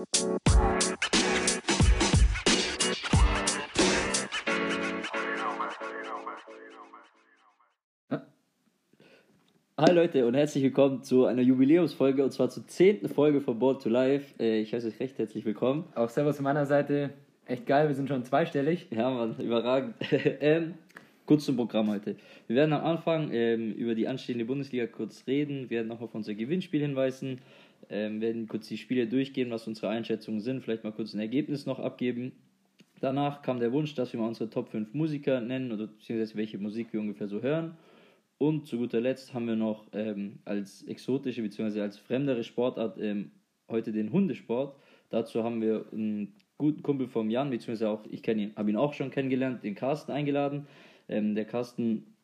Hi Leute und herzlich willkommen zu einer Jubiläumsfolge und zwar zur zehnten Folge von Board to Life. Äh, Ich heiße euch recht herzlich willkommen. Auch Servus von meiner Seite. Echt geil, wir sind schon zweistellig. Ja, Mann, überragend. ähm, kurz zum Programm heute. Wir werden am Anfang ähm, über die anstehende Bundesliga kurz reden, werden noch auf unser Gewinnspiel hinweisen, ähm, werden kurz die Spiele durchgehen, was unsere Einschätzungen sind, vielleicht mal kurz ein Ergebnis noch abgeben. Danach kam der Wunsch, dass wir mal unsere Top 5 Musiker nennen oder beziehungsweise welche Musik wir ungefähr so hören. Und zu guter Letzt haben wir noch ähm, als exotische bzw. als fremdere Sportart ähm, heute den Hundesport. Dazu haben wir einen guten Kumpel vom Jan, beziehungsweise auch ich ihn, habe ihn auch schon kennengelernt, den Carsten eingeladen. Ähm, der Carsten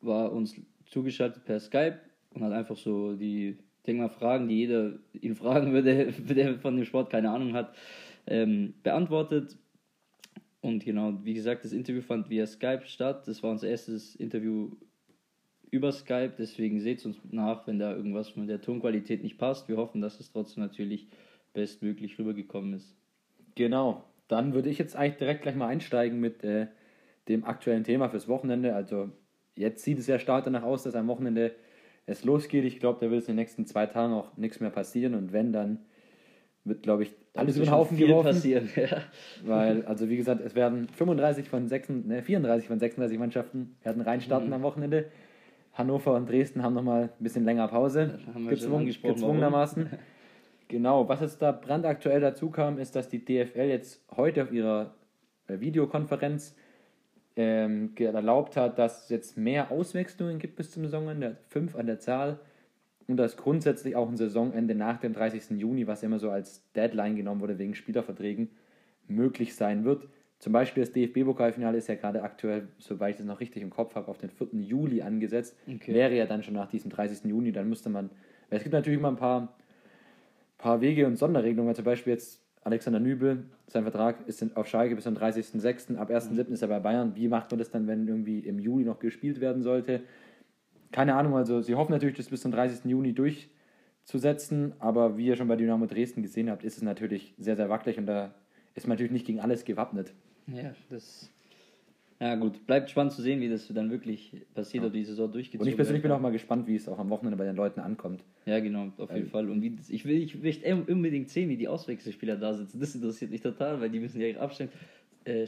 war uns zugeschaltet per Skype und hat einfach so die, ich denke mal, Fragen, die jeder ihn fragen würde, der von dem Sport keine Ahnung hat, ähm, beantwortet. Und genau, wie gesagt, das Interview fand via Skype statt. Das war unser erstes Interview über Skype, deswegen seht uns nach, wenn da irgendwas mit der Tonqualität nicht passt. Wir hoffen, dass es trotzdem natürlich bestmöglich rübergekommen ist. Genau. Dann würde ich jetzt eigentlich direkt gleich mal einsteigen mit äh, dem aktuellen Thema fürs Wochenende. Also jetzt sieht es ja stark danach aus, dass am Wochenende es losgeht. Ich glaube, da wird es in den nächsten zwei Tagen auch nichts mehr passieren. Und wenn, dann wird, glaube ich, alles über den Haufen geworfen. passieren. Ja. Weil, also wie gesagt, es werden 35 von 6, ne, 34 von 36 Mannschaften werden reinstarten Mhm. am Wochenende. Hannover und Dresden haben nochmal ein bisschen länger Pause. Gezwungen, gezwungenermaßen. Genau, was jetzt da brandaktuell dazu kam, ist, dass die DFL jetzt heute auf ihrer äh, Videokonferenz ähm, erlaubt hat, dass es jetzt mehr Auswechslungen gibt bis zum Saisonende, fünf an der Zahl. Und dass grundsätzlich auch ein Saisonende nach dem 30. Juni, was immer so als Deadline genommen wurde wegen Spielerverträgen, möglich sein wird. Zum Beispiel das DFB-Pokalfinale ist ja gerade aktuell, soweit ich das noch richtig im Kopf habe, auf den 4. Juli angesetzt. Okay. Wäre ja dann schon nach diesem 30. Juni, dann müsste man. Es gibt natürlich mal ein paar, paar Wege und Sonderregelungen. Zum Beispiel jetzt Alexander Nübel, sein Vertrag ist auf Schalke bis zum 30.06. Ab 1.07. ist er bei Bayern. Wie macht man das dann, wenn irgendwie im Juli noch gespielt werden sollte? Keine Ahnung, also sie hoffen natürlich, das bis zum 30. Juni durchzusetzen, aber wie ihr schon bei Dynamo Dresden gesehen habt, ist es natürlich sehr, sehr wackelig und da ist man natürlich nicht gegen alles gewappnet. ja, das. Ja, gut, bleibt spannend zu sehen, wie das dann wirklich passiert, ob die Saison durchgezogen Und ich persönlich bin wird. auch mal gespannt, wie es auch am Wochenende bei den Leuten ankommt. Ja, genau, auf jeden Ähm, Fall. Und wie, das- ich will, ich möchte unbedingt sehen, wie die Auswechselspieler da sitzen. Das interessiert mich total, weil die müssen ja ihre Abstand, äh,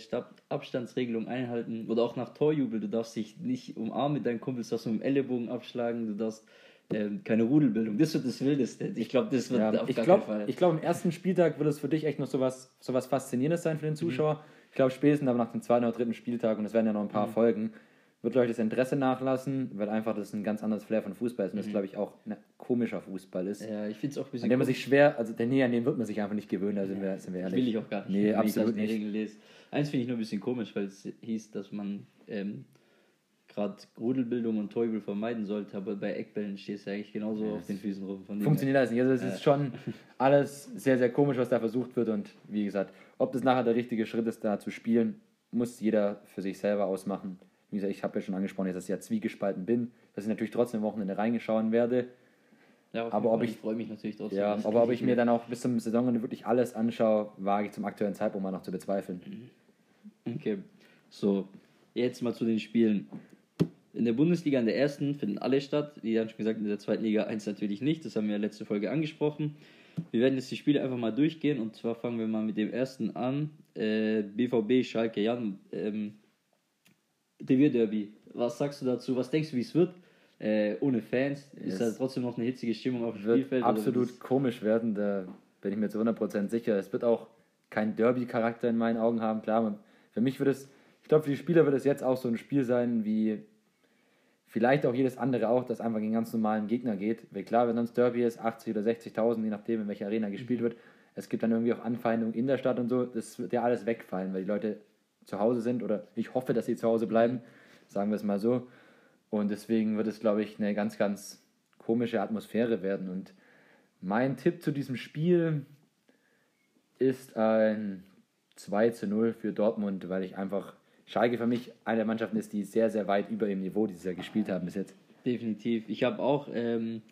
Abstandsregelung einhalten. Oder auch nach Torjubel. Du darfst dich nicht umarmen mit deinen Kumpels, du darfst mit dem Ellenbogen abschlagen, du darfst ähm, keine Rudelbildung. Das wird das Wildeste. Ich glaube, das wird Ja, auf ich gar glaube, keinen Fall. ich glaub, im ersten Spieltag wird es für dich echt noch sowas, sowas Faszinierendes sein für den Zuschauer. Mhm. Ich glaube, spätestens aber nach dem zweiten oder dritten Spieltag, und es werden ja noch ein Mhm. paar Folgen, wird, glaube ich, das Interesse nachlassen, weil einfach das ein ganz anderes Flair von Fußball ist und das, glaube ich, auch ein komischer Fußball ist. Mhm. ja, ich finde es auch ein bisschen An dem man komisch. sich schwer, also der Nähe an dem wird man sich einfach nicht gewöhnen, da sind, wir, sind wir ehrlich. Will ich auch gar nicht. Nee, wenn absolut ich das nicht. der Regel lese. Eins finde ich nur ein bisschen komisch, weil es hieß, dass man ähm, gerade Rudelbildung und Teufel vermeiden sollte, aber bei Eckbällen stehst du eigentlich genauso auf den Füßen rum. Funktioniert alles nicht. Also es ist schon alles sehr, sehr komisch, was da versucht wird. Und wie gesagt, ob das nachher der richtige Schritt ist, da zu spielen, muss jeder für sich selber ausmachen. Wie gesagt, ich habe ja schon angesprochen, dass ich ja zwiegespalten bin, dass ich natürlich trotzdem am Wochenende reingeschauen werde. Ja, Aber ob Fall. ich- freue mich natürlich trotzdem. Ja, Das aber ob ich mir dann auch bis zum Saisonende wirklich alles anschaue, wage ich zum aktuellen Zeitpunkt mal noch zu bezweifeln. Okay, so, jetzt mal zu den Spielen. In der Bundesliga, in der ersten, finden alle statt. Wie Jan schon gesagt, in der zweiten Liga 1 natürlich nicht. Das haben wir ja letzte Folge angesprochen. Wir werden jetzt die Spiele einfach mal durchgehen. Und zwar fangen wir mal mit dem ersten an. Äh, BVB Schalke. Jan, ähm, Revierderby. Was sagst du dazu? Was denkst du, wie es wird? Äh, ohne Fans. Ist da trotzdem noch eine hitzige Stimmung auf dem wird Spielfeld? absolut komisch werden, da bin ich mir zu 100% sicher. Es wird auch kein Derby-Charakter in meinen Augen haben. Klar, man- für mich wird es, ich glaube, für die Spieler wird es jetzt auch so ein Spiel sein, wie vielleicht auch jedes andere auch, das einfach gegen ganz normalen Gegner geht. Weil klar, wenn sonst Derby ist, 80 oder 60.000, je nachdem, in welcher Arena gespielt wird, es gibt dann irgendwie auch Anfeindungen in der Stadt und so, das wird ja alles wegfallen, weil die Leute zu Hause sind oder ich hoffe, dass sie zu Hause bleiben, sagen wir es mal so. Und deswegen wird es, glaube ich, eine ganz, ganz komische Atmosphäre werden. Und mein Tipp zu diesem Spiel ist ein 2 zu 0 für Dortmund, weil ich einfach Schalke für mich eine der Mannschaften ist, die sehr, sehr weit über dem Niveau dieses Jahr gespielt haben bis jetzt. Definitiv. Ich habe auch ähm,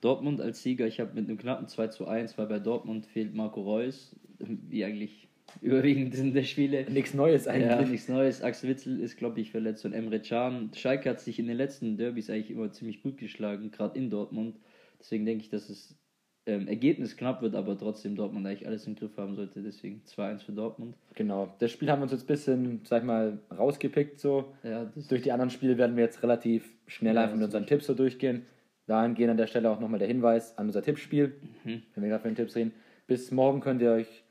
Dortmund als Sieger. Ich habe mit einem knappen 2 zu 1, weil bei Dortmund fehlt Marco Reus, wie eigentlich überwiegend in der Spiele. Nichts Neues eigentlich. Ja, nichts Neues. Axel Witzel ist, glaube ich, verletzt und Emre Can. Schalke hat sich in den letzten Derbys eigentlich immer ziemlich gut geschlagen, gerade in Dortmund. Deswegen denke ich, dass es ähm, Ergebnis knapp wird, aber trotzdem Dortmund eigentlich alles im Griff haben sollte. Deswegen 2-1 für Dortmund. Genau. Das Spiel haben wir uns jetzt ein bisschen, sag ich mal, rausgepickt. So. Ja, Durch die anderen Spiele werden wir jetzt relativ schnell Ja, einfach mit unseren Tipps so durchgehen. Dahingehend an der Stelle auch nochmal der Hinweis an unser Tippspiel, Mhm. wenn wir gerade für den Tipps reden. Bis morgen könnt ihr euch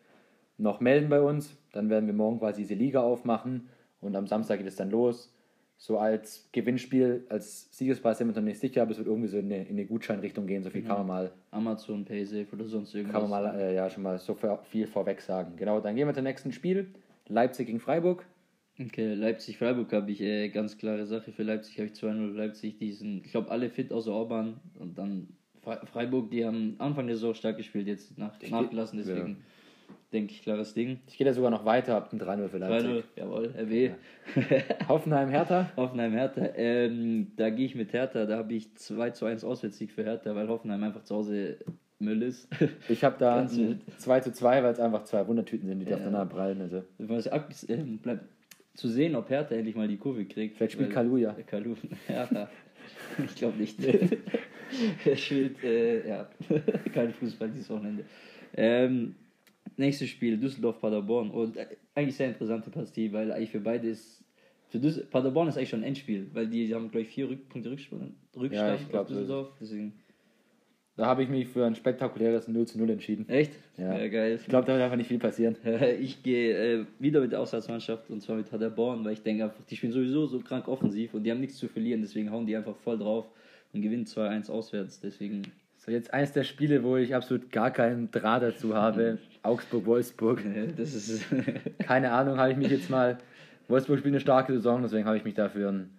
noch melden bei uns. Dann werden wir morgen quasi diese Liga aufmachen und am Samstag geht es dann los. So als Gewinnspiel, als Siegespreis sind wir noch nicht sicher, aber es wird irgendwie so in eine, in eine Gutscheinrichtung gehen. So viel kann man mal, Amazon, PaySafe oder sonst irgendwas. kann man mal äh, ja, schon mal so viel vorweg sagen. Genau, dann gehen wir zum nächsten Spiel. Leipzig gegen Freiburg. Okay, Leipzig-Freiburg habe ich äh, ganz klare Sache. Für Leipzig habe ich 2-0 Leipzig. Die sind, ich glaube, alle fit außer Orban. Und dann Fre- Freiburg, die haben Anfang der Saison stark gespielt, jetzt nach, nachgelassen. Deswegen denke ich, klares Ding. Ich gehe da sogar noch weiter, ab dem 3-0 für 3-0, Leipzig. jawohl, RW. Hoffenheim, Hertha. Hoffenheim Hertha. Ähm, da gehe ich mit Hertha. Da habe ich 2 zu 1 Auswärtssieg für Hertha, weil Hoffenheim einfach zu Hause Müll ist. Ich habe da Ganz ein wild. 2 zu 2, weil es einfach zwei Wundertüten sind, die Ja. aufeinander prallen. Also. Was ab, ähm, bleibt zu sehen, ob Hertha endlich mal die Kurve kriegt. Vielleicht spielt Weil- Kalu ja. Äh, Kalu, Hertha. Ich glaube nicht. er spielt, äh, ja, kein Fußball dieses Wochenende. Ähm, nächstes Spiel, Düsseldorf-Paderborn. Und äh, eigentlich sehr interessante Partie, weil eigentlich für beide ist. Für Düssel Paderborn ist eigentlich schon ein Endspiel, weil die haben, glaube ich, vier Rückpunkte Rückstand, Rückstand ich glaub, auf Düsseldorf. Deswegen. Da habe ich mich für ein spektakuläres 0 zu 0 entschieden. Echt? Ja. ja geil. Ich glaube, da wird einfach nicht viel passieren. Ich gehe äh, wieder mit der Auswärtsmannschaft und zwar mit Paderborn, weil ich denke einfach, die spielen sowieso so krank offensiv und die haben nichts zu verlieren, deswegen hauen die einfach voll drauf und gewinnen 2-1 auswärts. Deswegen, So, jetzt eins der Spiele, wo ich absolut gar keinen Draht dazu habe. Augsburg-Wolfsburg. das ist. Keine Ahnung, habe ich mich jetzt mal. Wolfsburg spielt eine starke Saison, deswegen habe ich mich dafür ein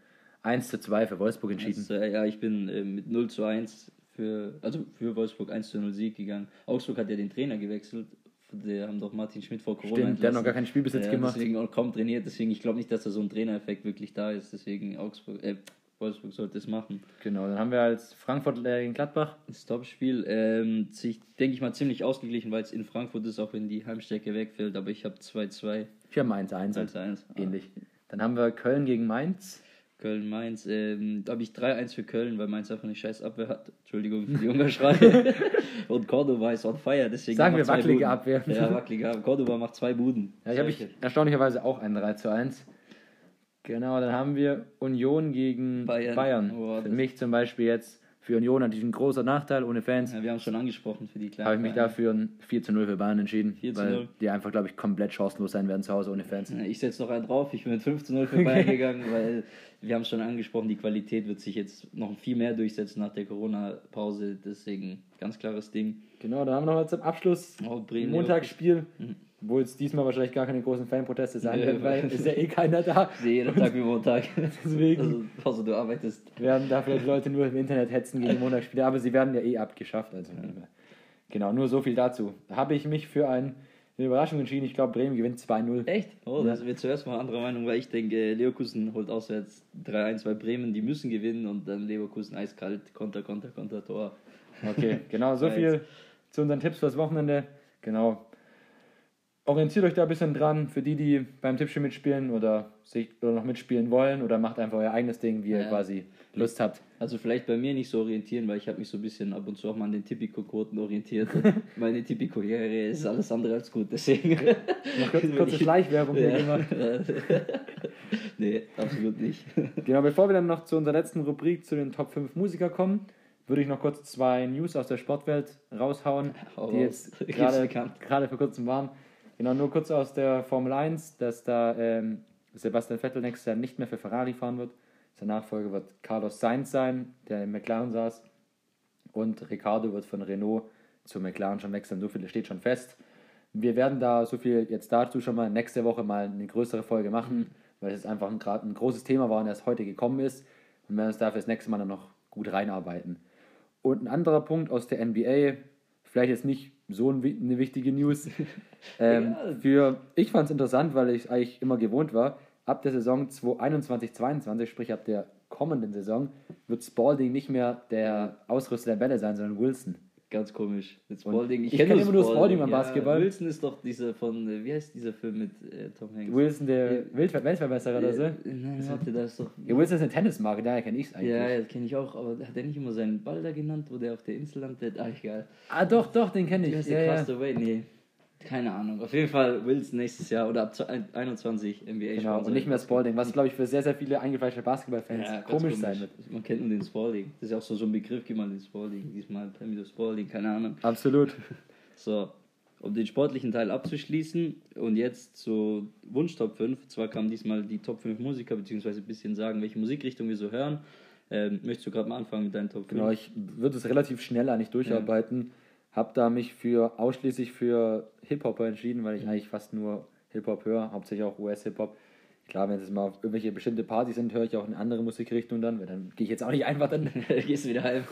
1 zu 2 für Wolfsburg entschieden. also, ja, ich bin äh, mit 0 zu 1 für, also für Wolfsburg 1 zu 0 Sieg gegangen. Augsburg hat ja den Trainer gewechselt. Der haben doch Martin Schmidt vor Corona Stimmt, der hat noch entlassen. gar keinen Spielbesitz ja, gemacht. Deswegen auch kaum trainiert, deswegen ich glaube nicht, dass da so ein Trainereffekt wirklich da ist. Deswegen Augsburg, äh, Wolfsburg sollte es machen. Genau, dann haben wir als Frankfurt gegen Gladbach. Das Topspiel, ähm, sich, denke ich mal, ziemlich ausgeglichen, weil es in Frankfurt ist, auch wenn die Heimstärke wegfällt, aber ich habe 2-2, Ich habe ein 1-1. 1-1. Ähnlich. Dann haben wir Köln gegen Mainz. Köln-Mainz, ähm, da habe ich 3-1 für Köln, weil Mainz einfach eine scheiß Abwehr hat. Entschuldigung für die Ungarschrei. Und Cordoba ist on fire, deswegen. Sagen wir wackelige. Abwehr. Ja, wackelige Abwehr. Cordoba macht zwei Buden. Ja, ich habe ich erstaunlicherweise auch ein 3 zu 1. Genau, dann haben wir Union gegen Bayern. Bayern. Oh, für mich zum Beispiel jetzt, für Union natürlich ein großer Nachteil, ohne Fans. Ja, wir haben es schon angesprochen für die kleinen. habe ich mich dafür ein 4 zu 0 für Bayern entschieden, 4 zu weil 0. die einfach, glaube ich, komplett chancenlos sein werden zu Hause ohne Fans. Ich setze noch einen drauf. Ich bin mit 5 zu 0 für Bayern gegangen, weil wir haben es schon angesprochen, die Qualität wird sich jetzt noch viel mehr durchsetzen nach der Corona-Pause. Deswegen ganz klares Ding. Genau, dann haben wir noch mal zum Abschluss Oh, Bremen, Montagsspiel, Mhm. Wo es diesmal wahrscheinlich gar keine großen Fanproteste sein Nee, werden, weil ist ja eh keiner da. Nee, jeden Tag wie Montag. Deswegen. Also, also du arbeitest. werden da vielleicht Leute nur im Internet hetzen gegen Montagsspiele, aber sie werden ja eh abgeschafft. Also genau, nur so viel dazu. Da habe ich mich für ein, eine Überraschung entschieden. Ich glaube, Bremen gewinnt 2-0. Echt? Oh, da sind wir zuerst mal anderer Meinung, weil ich denke, Leverkusen holt auswärts 3-1, weil Bremen, die müssen gewinnen und dann Leverkusen eiskalt, Konter, Konter, Konter, Tor. Okay, genau, so viel zu unseren Tipps fürs Wochenende. Genau. Orientiert euch da ein bisschen dran, für die, die beim Tippspiel mitspielen oder sich oder noch mitspielen wollen oder macht einfach euer eigenes Ding, wie ihr Ja. quasi Lust habt. Also vielleicht bei mir nicht so orientieren, weil ich habe mich so ein bisschen ab und zu auch mal an den Tipico-Quoten orientiert. Meine Tipico-Karriere ist alles andere als gut, deswegen... Noch kurz, kurze Schleichwerbung hier ja. gemacht. nee, absolut nicht. Genau, bevor wir dann noch zu unserer letzten Rubrik, zu den Top 5 Musiker kommen, würde ich noch kurz zwei News aus der Sportwelt raushauen, Hau die raus. jetzt gerade vor kurzem waren. Genau, nur kurz aus der Formel 1, dass da ähm, Sebastian Vettel nächstes Jahr nicht mehr für Ferrari fahren wird. Sein Nachfolger wird Carlos Sainz sein, der in McLaren saß. Und Ricardo wird von Renault zu McLaren schon wechseln. So viel steht schon fest. Wir werden da so viel jetzt dazu schon mal nächste Woche mal eine größere Folge machen, weil es einfach ein, ein großes Thema war und erst heute gekommen ist. Und werden uns dafür das nächste Mal dann noch gut reinarbeiten. Und ein anderer Punkt aus der NBA, vielleicht jetzt nicht so eine wichtige News. ähm, Ja. für, ich fand es interessant, weil ich es eigentlich immer gewohnt war. Ab der Saison 2021-22, sprich ab der kommenden Saison wird Spalding nicht mehr der Ausrüster der Bälle sein, sondern Wilson. Ganz komisch. Mit Spalding. Ich, ich kenne immer nur Spalding beim ja, Basketball. Wilson ist doch dieser von, äh, wie heißt dieser Film mit äh, Tom Hanks? Wilson, der ja. Weltverbesserer oder so? Nein, warte, das ist doch. Ja, Wilson ist eine Tennismarke, daher kenne ich es eigentlich. Ja, das kenne ich auch, aber hat er nicht immer seinen Ball da genannt, wo der auf der Insel landet? Ah, egal. Ah, doch, doch, den kenne ich. Ja, der ja. Castaway? Nee. Keine Ahnung. Auf jeden Fall Wilson nächstes Jahr oder ab 21 NBA Genau, und nicht mehr Spalding, was glaube ich für sehr, sehr viele eingefleischte Basketballfans ja, komisch, komisch, sein wird. Man kennt nur den Spalding. Das ist ja auch so, so ein Begriff, gibt man den Spalding. Diesmal Pamela Spalding, keine Ahnung. Absolut. So, um den sportlichen Teil abzuschließen und jetzt zu Wunsch Top 5. Zwar kamen diesmal die Top 5 Musiker, beziehungsweise ein bisschen sagen, welche Musikrichtung wir so hören. Ähm, möchtest du gerade mal anfangen mit deinen Top 5? Genau, ich würde es relativ schnell eigentlich durcharbeiten. Ja habe da mich für ausschließlich für Hip-Hopper entschieden, weil ich mhm. eigentlich fast nur Hip-Hop höre, hauptsächlich auch US-Hip-Hop. Klar, wenn es mal auf irgendwelche bestimmte Partys sind, höre ich auch eine andere Musikrichtung dann, weil dann gehe ich jetzt auch nicht einfach dann. Gehst du wieder heim.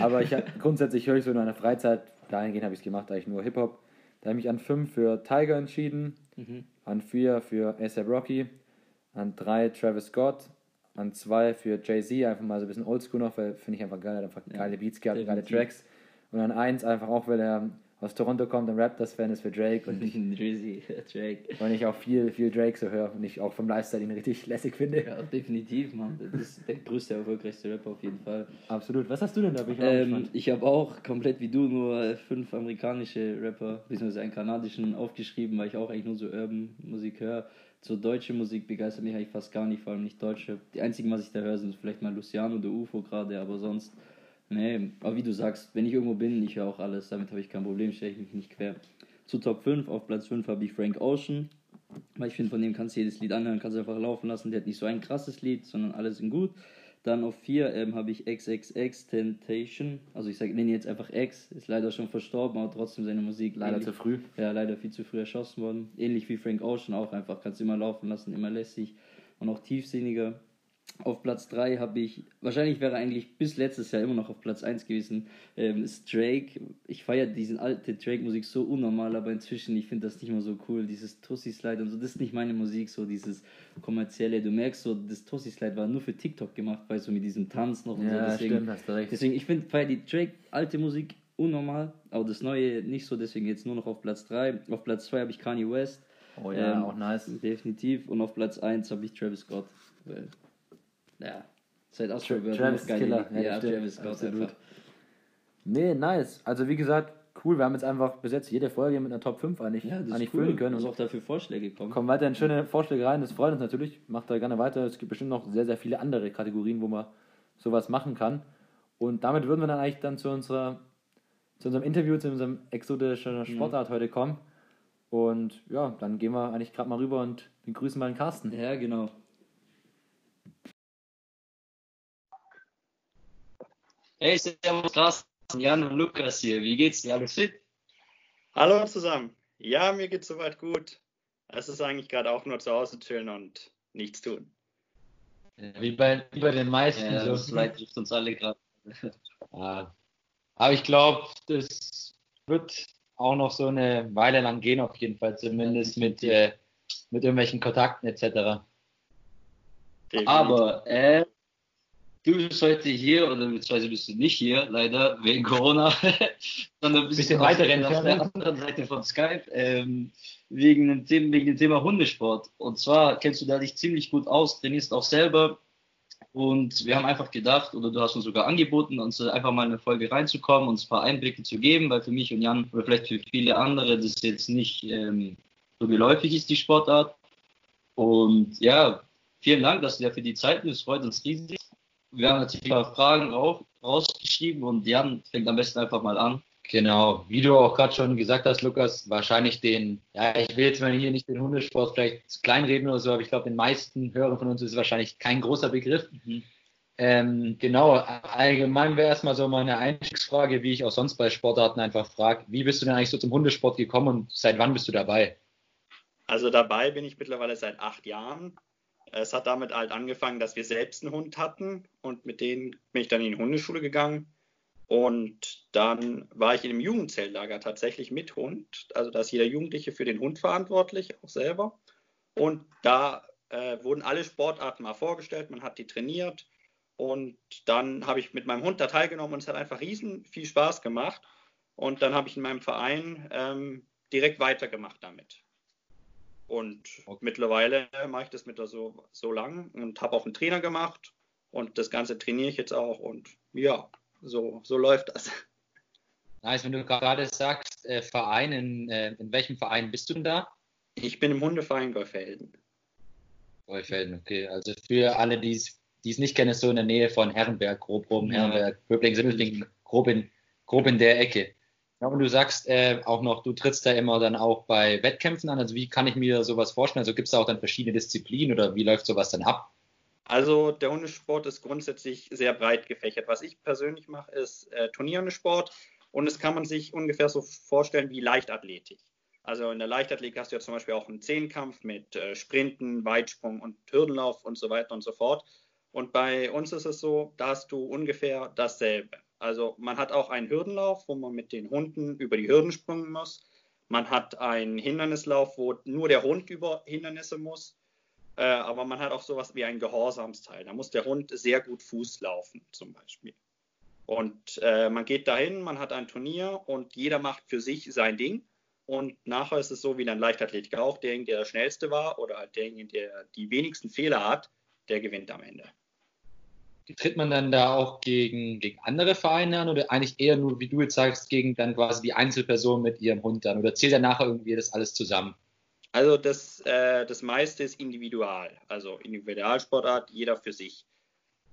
Aber ich hab, grundsätzlich höre ich so in meiner Freizeit, dahingehend habe ich es gemacht, eigentlich nur Hip-Hop. Da habe ich mich an 5 für Tiger entschieden, mhm. an 4 für ASAP Rocky, an 3 Travis Scott, an 2 für Jay-Z, einfach mal so ein bisschen oldschool noch, weil finde ich einfach geil, hat einfach geile Beats gehabt, geile Tracks. Und dann eins einfach auch, weil er aus Toronto kommt und Raptors-Fan ist für Drake. Und ich, Drizzy, Drake. Und ich auch viel, viel Drake so höre und ich auch vom Lifestyle ihn richtig lässig finde. Ja, definitiv, Mann. Das ist der größte, erfolgreichste Rapper auf jeden Fall. Absolut. Was hast du denn da? Ich, ähm, ich habe auch komplett wie du nur fünf amerikanische Rapper, beziehungsweise einen kanadischen aufgeschrieben, weil ich auch eigentlich nur so Urban-Musik höre. So deutsche Musik begeistert mich eigentlich fast gar nicht, vor allem nicht deutsche. Die einzigen, was ich da höre, sind vielleicht mal Luciano oder UFO gerade, aber sonst Nee, aber wie du sagst, wenn ich irgendwo bin, ich höre auch alles, damit habe ich kein Problem, stelle ich mich nicht quer. Zu Top 5, auf Platz 5 habe ich Frank Ocean, weil ich finde, von dem kannst du jedes Lied anhören, kannst du einfach laufen lassen, der hat nicht so ein krasses Lied, sondern alle sind gut. Dann auf 4 ähm, habe ich XXX Temptation, also ich sage, nenne jetzt einfach X, ist leider schon verstorben, aber trotzdem seine Musik leider ähnlich, zu früh. Ja, leider viel zu früh erschossen worden. Ähnlich wie Frank Ocean auch einfach, kannst du immer laufen lassen, immer lässig und auch tiefsinniger. Auf Platz 3 habe ich, wahrscheinlich wäre eigentlich bis letztes Jahr immer noch auf Platz 1 gewesen, ähm, ist Drake. Ich feiere diese alte Drake-Musik so unnormal, aber inzwischen, ich finde das nicht mehr so cool. Dieses Tussi-Slide und so, das ist nicht meine Musik, so dieses kommerzielle. Du merkst so, das Tussi-Slide war nur für TikTok gemacht, weil so mit diesem Tanz noch und ja, so. Deswegen, stimmt, hast du recht. deswegen ich finde, feiere die Drake alte Musik unnormal, aber das neue nicht so, deswegen jetzt nur noch auf Platz 3. Auf Platz 2 habe ich Kanye West. Oh ja, ähm, auch nice. Definitiv. Und auf Platz 1 habe ich Travis Scott. Weil ja, seit Astro Tra Travis Killer. Ja, ja Travis Scott einfach. Nee, nice. Also wie gesagt, cool. Wir haben jetzt einfach bis jetzt jede Folge mit einer Top 5 eigentlich, ja, eigentlich cool. füllen können. Und auch dafür Vorschläge kommen. Kommen weiterhin schöne Vorschläge rein. Das freut uns natürlich. Macht da gerne weiter. Es gibt bestimmt noch sehr, sehr viele andere Kategorien, wo man sowas machen kann. Und damit würden wir dann eigentlich dann zu unserer zu unserem Interview, zu unserem exotischen mhm. Sportart mhm. heute kommen. Und ja, dann gehen wir eigentlich gerade mal rüber und begrüßen mal den Carsten. Ja, genau. Hey, servus Carsten, Jan und Lukas hier. Wie geht's dir? Alles fit? Hallo zusammen. Ja, mir geht's soweit gut. Es ist eigentlich gerade auch nur zu Hause chillen und nichts tun. wie, bei, wie bei den meisten. Ja, so. Das Leid trifft uns alle gerade. ja. Aber ich glaube, das wird auch noch so eine Weile lang gehen, auf jeden Fall, zumindest mit, äh, mit irgendwelchen Kontakten etc. Aber äh, Du bist heute hier, oder beziehungsweise bist du nicht hier, leider, wegen Corona, sondern bist bisschen weiter auf der anderen Seite von Skype, ähm, wegen, dem Thema, wegen dem Thema Hundesport. Und zwar kennst du da dich ziemlich gut aus, trainierst auch selber. Und wir haben einfach gedacht, oder du hast uns sogar angeboten, uns einfach mal in eine Folge reinzukommen, uns ein paar Einblicke zu geben, weil für mich und Jan, oder vielleicht für viele andere, das jetzt nicht ähm, so geläufig ist, die Sportart. Und ja, vielen Dank, dass du dir für die Zeit nimmst, freut uns riesig wir haben natürlich ein paar Fragen rauf, rausgeschrieben und Jan fängt am besten einfach mal an. Genau, wie du auch gerade schon gesagt hast, Lukas, wahrscheinlich den, ja, ich will jetzt mal hier nicht den Hundesport vielleicht kleinreden oder so, aber ich glaube, den meisten Hörern von uns ist es wahrscheinlich kein großer Begriff. Mhm. Ähm, genau, allgemein wäre erstmal so meine Einstiegsfrage, wie ich auch sonst bei Sportarten einfach frage, wie bist du denn eigentlich so zum Hundesport gekommen und seit wann bist du dabei? Also dabei bin ich mittlerweile seit acht Jahren. Es hat damit halt angefangen, dass wir selbst einen Hund hatten und mit denen bin ich dann in die Hundeschule gegangen. Und dann war ich in einem Jugendzelllager tatsächlich mit Hund. Also da ist jeder Jugendliche für den Hund verantwortlich, auch selber. Und da äh, wurden alle Sportarten mal vorgestellt, man hat die trainiert Und dann habe ich mit meinem Hund da teilgenommen und es hat einfach riesen viel Spaß gemacht. Und dann habe ich in meinem Verein ähm, direkt weitergemacht damit. Und okay. mittlerweile mache ich das mit so, so lang und habe auch einen Trainer gemacht. Und das Ganze trainiere ich jetzt auch. Und ja, so, so läuft das. Nice, wenn du gerade sagst, äh, Verein, in, äh, in welchem Verein bist du denn da? Ich bin im Hundeverein Golfelden. Golfelden, okay. Also für alle, die es nicht kennen, ist so in der Nähe von Herrenberg, grob rum, ja. Herrenberg, Böblingen, Simmelfingen, grob in, grob in der Ecke. Ja, und du sagst äh, auch noch, du trittst da immer dann auch bei Wettkämpfen an. Also wie kann ich mir sowas vorstellen? Also gibt es da auch dann verschiedene Disziplinen oder wie läuft sowas dann ab? Also der Hundesport ist grundsätzlich sehr breit gefächert. Was ich persönlich mache, ist äh, Turnierhundesport und das kann man sich ungefähr so vorstellen wie Leichtathletik. Also in der Leichtathletik hast du ja zum Beispiel auch einen Zehnkampf mit äh, Sprinten, Weitsprung und Hürdenlauf und so weiter und so fort. Und bei uns ist es so, da hast du ungefähr dasselbe. Also man hat auch einen Hürdenlauf, wo man mit den Hunden über die Hürden springen muss. Man hat einen Hindernislauf, wo nur der Hund über Hindernisse muss. Äh, aber man hat auch sowas wie ein Gehorsamsteil. Da muss der Hund sehr gut Fuß laufen, zum Beispiel. Und äh, man geht dahin, man hat ein Turnier und jeder macht für sich sein Ding. Und nachher ist es so wie in der Leichtathletik auch, derjenige, der der schnellste war oder halt derjenige, der die wenigsten Fehler hat, der gewinnt am Ende. Tritt man dann da auch gegen, gegen andere Vereine an oder eigentlich eher nur, wie du jetzt sagst, gegen dann quasi die Einzelperson mit ihrem Hund dann? Oder zählt dann nachher irgendwie das alles zusammen? Also das, äh, das meiste ist individual, also Individualsportart, jeder für sich.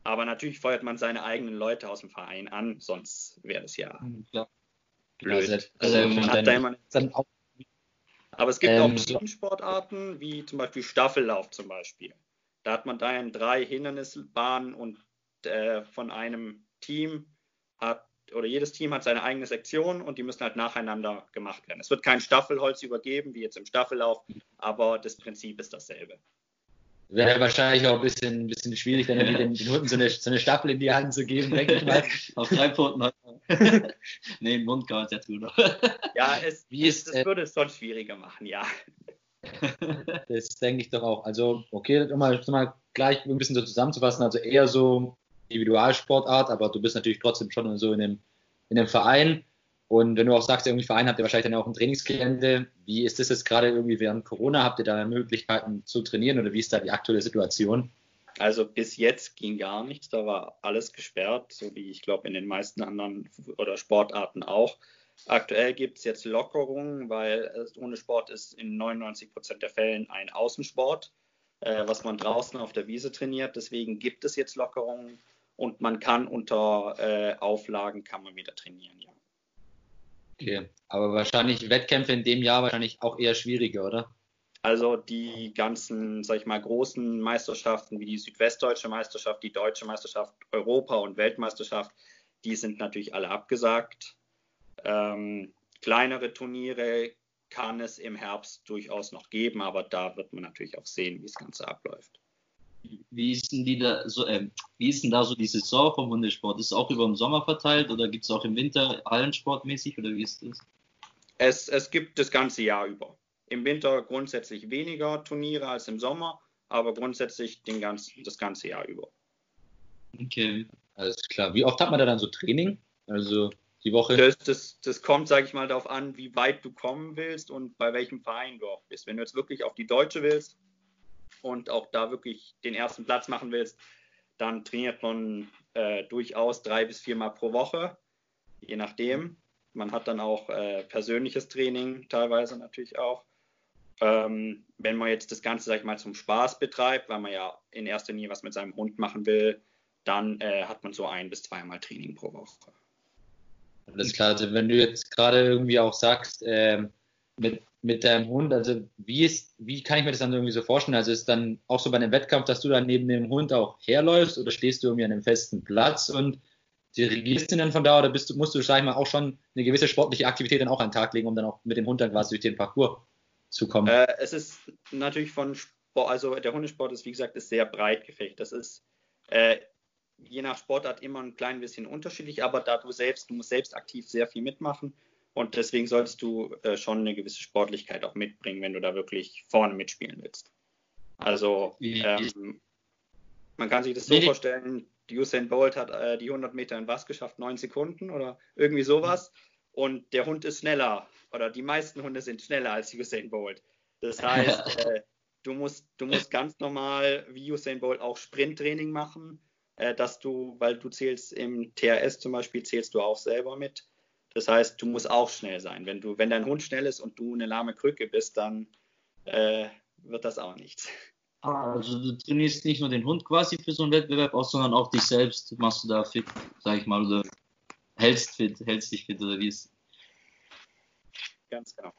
Aber natürlich feuert man seine eigenen Leute aus dem Verein an, sonst wäre das ja hm, Klar. blöd. Also, also man hat da immer dann auch, aber es gibt ähm, auch Teamsportarten, wie zum Beispiel Staffellauf zum Beispiel. Da hat man dann drei Hindernisbahnen und äh, von einem Team hat, oder jedes Team hat seine eigene Sektion und die müssen halt nacheinander gemacht werden. Es wird kein Staffelholz übergeben, wie jetzt im Staffellauf, aber das Prinzip ist dasselbe. Wäre wahrscheinlich auch ein bisschen, ein bisschen schwierig, dann den, den Hunden so eine, so eine Staffel in die Hand zu geben, denke ich mal. Auf drei Pfoten. nee, im Mund kann es jetzt gut. ja, es, Wie ist, das äh, würde es sonst schwieriger machen, ja. das denke ich doch auch. Also, okay, um mal, um mal gleich ein bisschen so zusammenzufassen, also eher so Individualsportart, aber du bist natürlich trotzdem schon so in einem, in einem Verein. Und wenn du auch sagst, irgendwie Verein habt ihr wahrscheinlich dann auch ein Trainingsgelände. Wie ist das jetzt gerade irgendwie während Corona? Habt ihr da Möglichkeiten zu trainieren oder wie ist da die aktuelle Situation? Also bis jetzt ging gar nichts, da war alles gesperrt, so wie ich glaube in den meisten anderen oder Sportarten auch. Aktuell gibt es jetzt Lockerungen, weil ohne Sport ist in 99 Prozent der Fällen ein Außensport, äh, was man draußen auf der Wiese trainiert. Deswegen gibt es jetzt Lockerungen und man kann unter äh, Auflagen kann man wieder trainieren, ja. Okay, aber wahrscheinlich Wettkämpfe in dem Jahr wahrscheinlich auch eher schwieriger, oder? Also die ganzen, sag ich mal, großen Meisterschaften wie die Südwestdeutsche Meisterschaft, die Deutsche Meisterschaft, Europa und Weltmeisterschaft, die sind natürlich alle abgesagt. Ähm, kleinere Turniere kann es im Herbst durchaus noch geben, aber da wird man natürlich auch sehen, wie das Ganze abläuft. Wie ist denn die da so, äh, wie ist denn da so die Saison vom Hundesport? Ist es auch über den Sommer verteilt oder gibt es auch im Winter Hallensportmäßig oder wie ist das? Es, es gibt das ganze Jahr über. Im Winter grundsätzlich weniger Turniere als im Sommer, aber grundsätzlich den ganzen, das ganze Jahr über. Okay, alles klar. Wie oft hat man da dann so Training? Also die Woche? Das, das, das kommt, sage ich mal, darauf an, wie weit du kommen willst und bei welchem Verein du auch bist. Wenn du jetzt wirklich auf die Deutsche willst und auch da wirklich den ersten Platz machen willst, dann trainiert man äh, durchaus drei bis viermal pro Woche, je nachdem. Man hat dann auch äh, persönliches Training, teilweise natürlich auch. Ähm, wenn man jetzt das Ganze, sag ich mal, zum Spaß betreibt, weil man ja in erster Linie was mit seinem Hund machen will, dann äh, hat man so ein bis zweimal Training pro Woche. Alles klar, also wenn du jetzt gerade irgendwie auch sagst, ähm, mit, mit deinem Hund, also wie ist, wie kann ich mir das dann irgendwie so vorstellen? Also ist dann auch so bei einem Wettkampf, dass du dann neben dem Hund auch herläufst oder stehst du irgendwie an einem festen Platz und dirigierst ihn dann von da oder bist du, musst du, sag ich mal, auch schon eine gewisse sportliche Aktivität dann auch an den Tag legen, um dann auch mit dem Hund dann quasi durch den Parcours zu kommen? Äh, es ist natürlich von Sport, also der Hundesport ist, wie gesagt, ist sehr breit gefächert. Das ist äh, je nach Sportart immer ein klein bisschen unterschiedlich, aber da du selbst, du musst selbst aktiv sehr viel mitmachen und deswegen solltest du äh, schon eine gewisse Sportlichkeit auch mitbringen, wenn du da wirklich vorne mitspielen willst. Also ähm, man kann sich das so vorstellen, Usain Bolt hat äh, die 100 Meter in was geschafft? 9 Sekunden oder irgendwie sowas. Und der Hund ist schneller oder die meisten Hunde sind schneller als Usain Bolt. Das heißt, äh, du, musst, du musst ganz normal wie Usain Bolt auch Sprinttraining machen, äh, dass du, weil du zählst im TRS zum Beispiel, zählst du auch selber mit. Das heißt, du musst auch schnell sein. Wenn, du, wenn dein Hund schnell ist und du eine lahme Krücke bist, dann äh, wird das auch nichts. Ah, also du trainierst nicht nur den Hund quasi für so einen Wettbewerb aus, sondern auch dich selbst machst du da fit, sag ich mal, oder hältst fit, hältst dich fit oder wie ist? Ganz genau.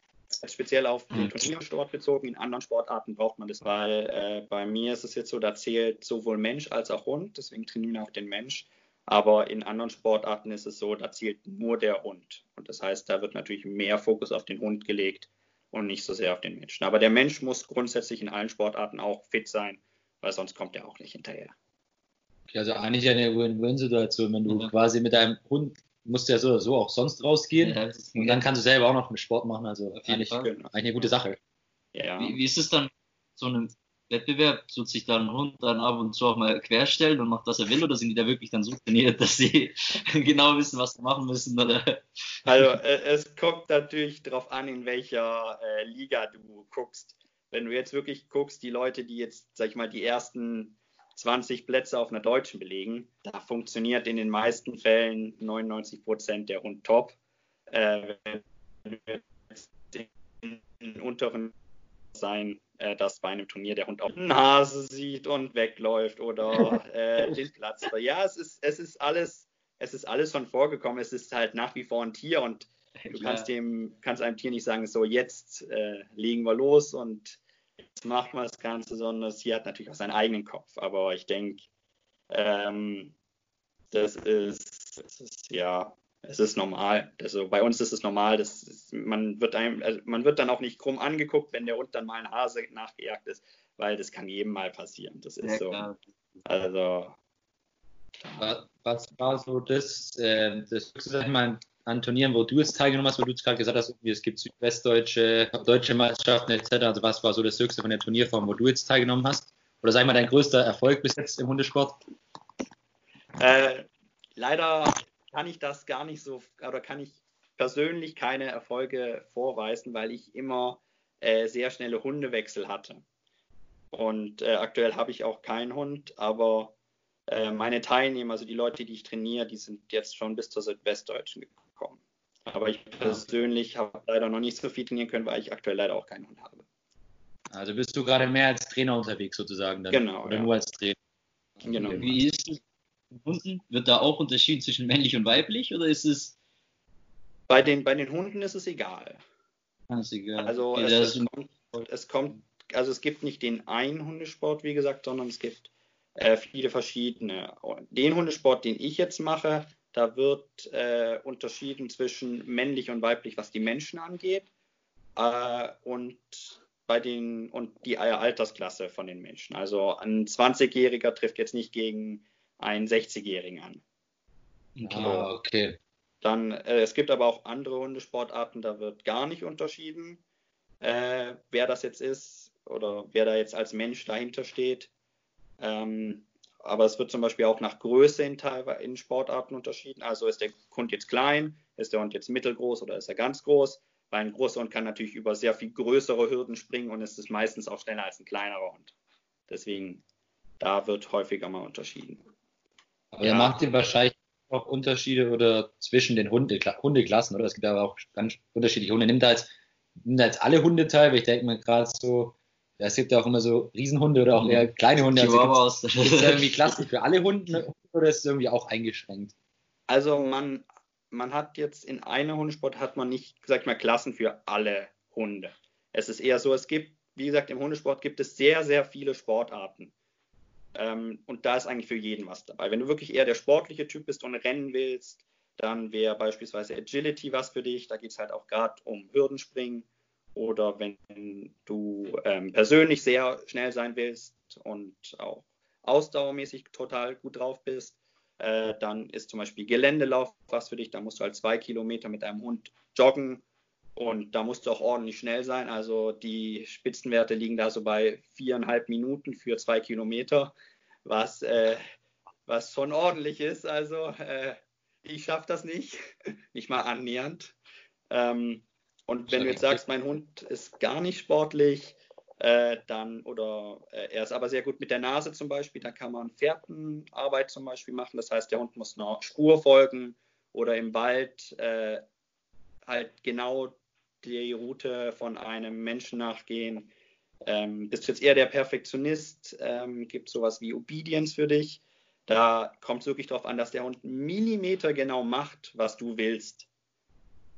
Speziell auf den Turniersport bezogen. In anderen Sportarten braucht man das, weil äh, bei mir ist es jetzt so, da zählt sowohl Mensch als auch Hund, deswegen trainieren wir auch den Mensch. Aber in anderen Sportarten ist es so, da zählt nur der Hund. Und das heißt, da wird natürlich mehr Fokus auf den Hund gelegt und nicht so sehr auf den Menschen. Aber der Mensch muss grundsätzlich in allen Sportarten auch fit sein, weil sonst kommt er auch nicht hinterher. Okay, also eigentlich eine Win-Win-Situation, wenn du ja. quasi mit deinem Hund musst ja so oder so auch sonst rausgehen ja, und dann kannst du selber auch noch einen Sport machen, also eigentlich, genau. eigentlich eine gute Sache. Ja. Wie, wie ist es dann, so einem Wettbewerb, tut sich dann ein Hund dann ab und zu auch mal querstellen und macht, was er will, oder sind die da wirklich dann so trainiert, dass sie genau wissen, was sie machen müssen? Oder? Also äh, es kommt natürlich darauf an, in welcher äh, Liga du guckst. Wenn du jetzt wirklich guckst, die Leute, die jetzt, sag ich mal, die ersten 20 Plätze auf einer deutschen belegen, da funktioniert in den meisten Fällen 99 Prozent der Hund top. Äh, wenn du jetzt den unteren sein, äh, dass bei einem Turnier der Hund auch Nase sieht und wegläuft oder äh, den Platz. Ja, es ist, es ist alles, es ist alles schon vorgekommen. Es ist halt nach wie vor ein Tier und du kannst dem, kannst einem Tier nicht sagen, so jetzt äh, legen wir los und jetzt machen wir das Ganze, sondern das Tier hat natürlich auch seinen eigenen Kopf. Aber ich denke, ähm, das ist, das ist ja es ist normal. Also bei uns ist es normal, dass ist, man wird einem, also man wird dann auch nicht krumm angeguckt, wenn der Hund dann mal ein Hase nachgejagt ist, weil das kann jedem mal passieren. Das ist ja, so. Klar. Also. Was war so das, äh, das sag ich mal, an Turnieren, wo du jetzt teilgenommen hast, wo du gerade gesagt hast, es gibt südwestdeutsche, deutsche Meisterschaften etc. Also was war so das Höchste von der Turnierform, wo du jetzt teilgenommen hast? Oder sag ich mal dein größter Erfolg bis jetzt im Hundesport? Äh, leider kann ich das gar nicht so, oder kann ich persönlich keine Erfolge vorweisen, weil ich immer äh, sehr schnelle Hundewechsel hatte. Und äh, aktuell habe ich auch keinen Hund, aber äh, meine Teilnehmer, also die Leute, die ich trainiere, die sind jetzt schon bis zur Südwestdeutschen gekommen. Aber ich persönlich habe leider noch nicht so viel trainieren können, weil ich aktuell leider auch keinen Hund habe. Also bist du gerade mehr als Trainer unterwegs sozusagen dann? Genau. Oder ja. nur als Trainer? Genau. Wie ist es Hunden? Wird da auch unterschieden zwischen männlich und weiblich oder ist es. Bei den, bei den Hunden ist es egal. Ah, ist egal. Also es, es, kommt, es, kommt, also es gibt nicht den einen Hundesport, wie gesagt, sondern es gibt äh, viele verschiedene. Den Hundesport, den ich jetzt mache, da wird äh, unterschieden zwischen männlich und weiblich, was die Menschen angeht. Äh, und bei den und die Altersklasse von den Menschen. Also ein 20-Jähriger trifft jetzt nicht gegen einen 60-Jährigen an. Ah, okay. Dann, äh, es gibt aber auch andere Hundesportarten, da wird gar nicht unterschieden, äh, wer das jetzt ist oder wer da jetzt als Mensch dahinter steht. Ähm, aber es wird zum Beispiel auch nach Größe in, in Sportarten unterschieden. Also ist der Hund jetzt klein, ist der Hund jetzt mittelgroß oder ist er ganz groß? Weil ein großer Hund kann natürlich über sehr viel größere Hürden springen und ist es meistens auch schneller als ein kleinerer Hund. Deswegen, da wird häufiger mal unterschieden. Aber ja. macht ihr wahrscheinlich auch Unterschiede oder zwischen den Hunde, Hundeklassen, oder? Es gibt aber auch ganz unterschiedliche Hunde. Nimmt da jetzt, nimmt da jetzt alle Hunde teil, weil ich denke mir gerade so, es gibt ja auch immer so Riesenhunde oder auch eher kleine Hunde. Also gibt es irgendwie Klassen für alle Hunde oder ist es irgendwie auch eingeschränkt? Also man, man hat jetzt in einem Hundesport hat man nicht, sag ich mal, Klassen für alle Hunde. Es ist eher so, es gibt, wie gesagt, im Hundesport gibt es sehr, sehr viele Sportarten. Ähm, und da ist eigentlich für jeden was dabei. Wenn du wirklich eher der sportliche Typ bist und rennen willst, dann wäre beispielsweise Agility was für dich. Da geht es halt auch gerade um Hürdenspringen. Oder wenn du ähm, persönlich sehr schnell sein willst und auch ausdauermäßig total gut drauf bist, äh, dann ist zum Beispiel Geländelauf was für dich. Da musst du halt zwei Kilometer mit deinem Hund joggen und da musst du auch ordentlich schnell sein. Also die Spitzenwerte liegen da so bei viereinhalb Minuten für zwei Kilometer, was äh, was schon ordentlich ist. Also äh, ich schaffe das nicht, nicht mal annähernd. Ähm, und wenn du jetzt sagst, mein Hund ist gar nicht sportlich, äh, dann oder äh, er ist aber sehr gut mit der Nase zum Beispiel, da kann man Fährtenarbeit zum Beispiel machen. Das heißt, der Hund muss einer Spur folgen oder im Wald äh, halt genau die Route von einem Menschen nachgehen. Ähm, bist du jetzt eher der Perfektionist? Ähm, gibt sowas wie Obedience für dich? Da kommt es wirklich darauf an, dass der Hund Millimeter genau macht, was du willst.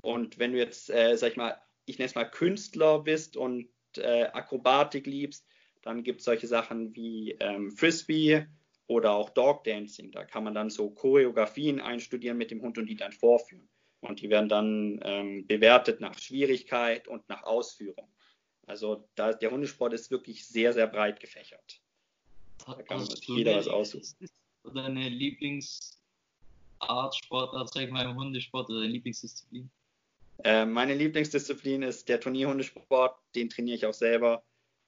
Und wenn du jetzt, äh, sag ich mal, ich nenne es mal Künstler bist und äh, Akrobatik liebst, dann gibt es solche Sachen wie ähm, Frisbee oder auch Dog Dancing. Da kann man dann so Choreografien einstudieren mit dem Hund und die dann vorführen. Und die werden dann ähm, bewertet nach Schwierigkeit und nach Ausführung. Also da, der Hundesport ist wirklich sehr, sehr breit gefächert. Da kann man sich jeder was aussuchen. Oder eine Lieblingsart, Sportart, sag ich mal, im Hundesport oder eine Lieblingsdisziplin? Äh, meine Lieblingsdisziplin ist der Turnierhundesport. Den trainiere ich auch selber.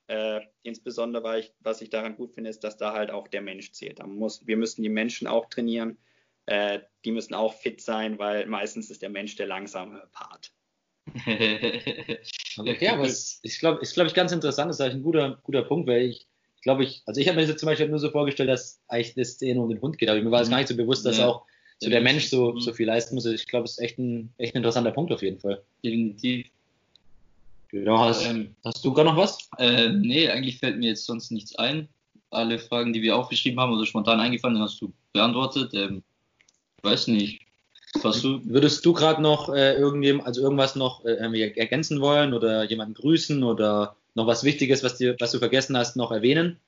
Äh, insbesondere, weil ich, was ich daran gut finde, ist, dass da halt auch der Mensch zählt. Da muss, wir müssen die Menschen auch trainieren. Äh, die müssen auch fit sein, weil meistens ist der Mensch der langsame Part. okay, aber es, ich glaube, ist, glaube ich, ganz interessant. Das ist eigentlich ein guter, guter Punkt, weil ich, glaube ich, also ich habe mir das zum Beispiel nur so vorgestellt, dass eigentlich das eher nur um den Hund geht, aber mir war es gar nicht so bewusst, dass ja. auch so der Mensch so, so viel leisten muss. Ich glaube, es ist echt ein, echt ein interessanter Punkt auf jeden Fall. Definitiv. Genau, hast, ähm, hast du gar noch was? Äh, nee, eigentlich fällt mir jetzt sonst nichts ein. Alle Fragen, die wir aufgeschrieben haben oder spontan eingefallen, hast du beantwortet. Ähm, weiß nicht. Was du, würdest du gerade noch äh, irgendjemand, also irgendwas noch äh, ergänzen wollen oder jemanden grüßen oder noch was Wichtiges, was, dir, was du vergessen hast, noch erwähnen?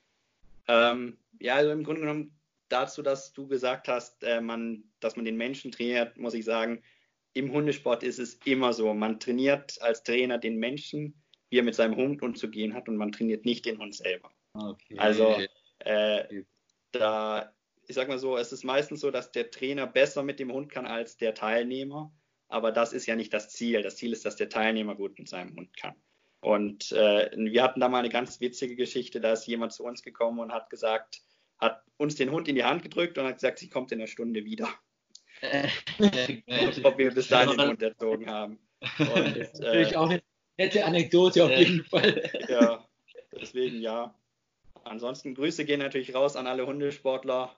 Ähm, ja, also im Grunde genommen dazu, dass du gesagt hast, äh, man, dass man den Menschen trainiert, muss ich sagen, im Hundesport ist es immer so. Man trainiert als Trainer den Menschen, wie er mit seinem Hund umzugehen hat und man trainiert nicht den Hund selber. Okay. Also äh, da, ich sag mal so, es ist meistens so, dass der Trainer besser mit dem Hund kann als der Teilnehmer. Aber das ist ja nicht das Ziel. Das Ziel ist, dass der Teilnehmer gut mit seinem Hund kann. Und äh, wir hatten da mal eine ganz witzige Geschichte. Da ist jemand zu uns gekommen und hat gesagt, hat uns den Hund in die Hand gedrückt und hat gesagt, sie kommt in einer Stunde wieder. Ob wir bis dahin den Hund erzogen haben. Und, äh, Natürlich auch eine nette Anekdote auf jeden Fall. Ja, deswegen ja. Ansonsten Grüße gehen natürlich raus an alle Hundesportler.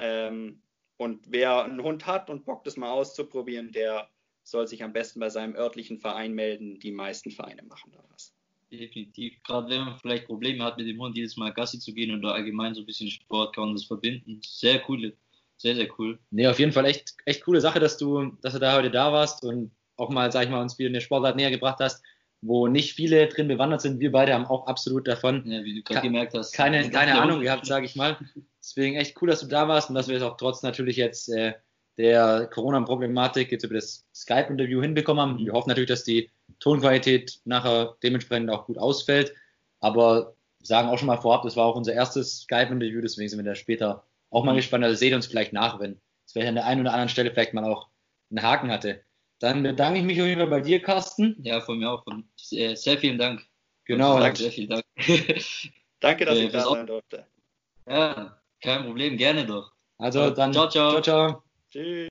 Ähm, und wer einen Hund hat und Bock, das mal auszuprobieren, der soll sich am besten bei seinem örtlichen Verein melden. Die meisten Vereine machen da was. Definitiv. Gerade wenn man vielleicht Probleme hat, mit dem Hund jedes Mal Gassi zu gehen oder allgemein so ein bisschen Sport, kann man das verbinden. Sehr cool. Sehr, sehr cool. Nee, auf jeden Fall echt, echt coole Sache, dass du, dass du da heute da warst und auch mal, sag ich mal, uns wieder eine Sportart näher gebracht hast, wo nicht viele drin bewandert sind. Wir beide haben auch absolut davon ja, wie du gerade gemerkt hast. Keine, keine Ahnung gehabt, sage ich mal. Deswegen echt cool, dass du da warst und dass wir es auch trotz natürlich jetzt äh, der Corona-Problematik jetzt über das Skype-Interview hinbekommen haben. Wir hoffen natürlich, dass die Tonqualität nachher dementsprechend auch gut ausfällt. Aber sagen auch schon mal vorab, das war auch unser erstes Skype-Interview, deswegen sind wir da später auch mal gespannt. Also seht uns vielleicht nach, wenn es vielleicht an der einen oder anderen Stelle vielleicht mal auch einen Haken hatte. Dann bedanke ich mich auf jeden Fall bei dir, Carsten. Ja, von mir auch. Von, sehr, sehr vielen Dank. Genau. Dank, sehr vielen Dank. Danke, dass äh, ich da sein durfte. Ja, kein Problem, gerne doch. Also dann ciao, ciao. ciao, ciao. Tschüss.